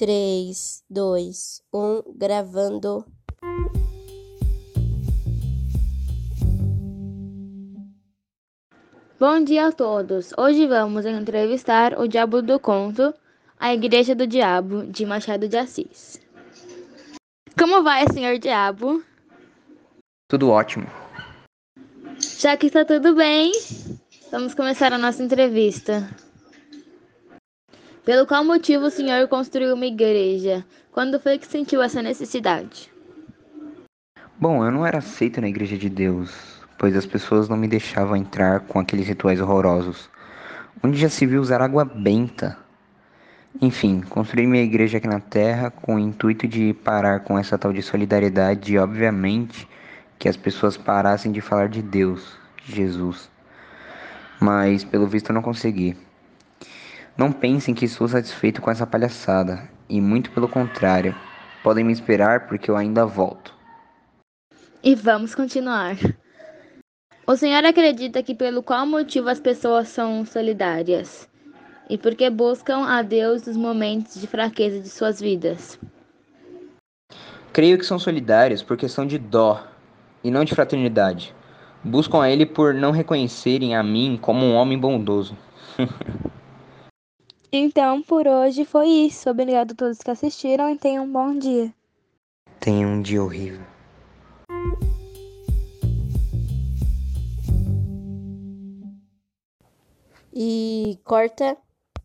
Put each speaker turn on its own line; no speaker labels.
3, 2, 1, gravando.
Bom dia a todos! Hoje vamos entrevistar o Diabo do Conto, a Igreja do Diabo, de Machado de Assis. Como vai, senhor Diabo?
Tudo ótimo.
Já que está tudo bem, vamos começar a nossa entrevista. Pelo qual motivo o senhor construiu uma igreja? Quando foi que sentiu essa necessidade?
Bom, eu não era aceito na igreja de Deus, pois as pessoas não me deixavam entrar com aqueles rituais horrorosos, onde já se viu usar água benta. Enfim, construí minha igreja aqui na terra com o intuito de parar com essa tal de solidariedade e, obviamente, que as pessoas parassem de falar de Deus, Jesus. Mas, pelo visto, eu não consegui. Não pensem que estou satisfeito com essa palhaçada, e muito pelo contrário, podem me esperar porque eu ainda volto.
E vamos continuar. O senhor acredita que pelo qual motivo as pessoas são solidárias? E porque buscam a Deus nos momentos de fraqueza de suas vidas?
Creio que são solidárias por questão de dó e não de fraternidade. Buscam a Ele por não reconhecerem a mim como um homem bondoso.
Então, por hoje foi isso. Obrigado a todos que assistiram e tenham um bom dia.
Tenha um dia horrível.
E corta.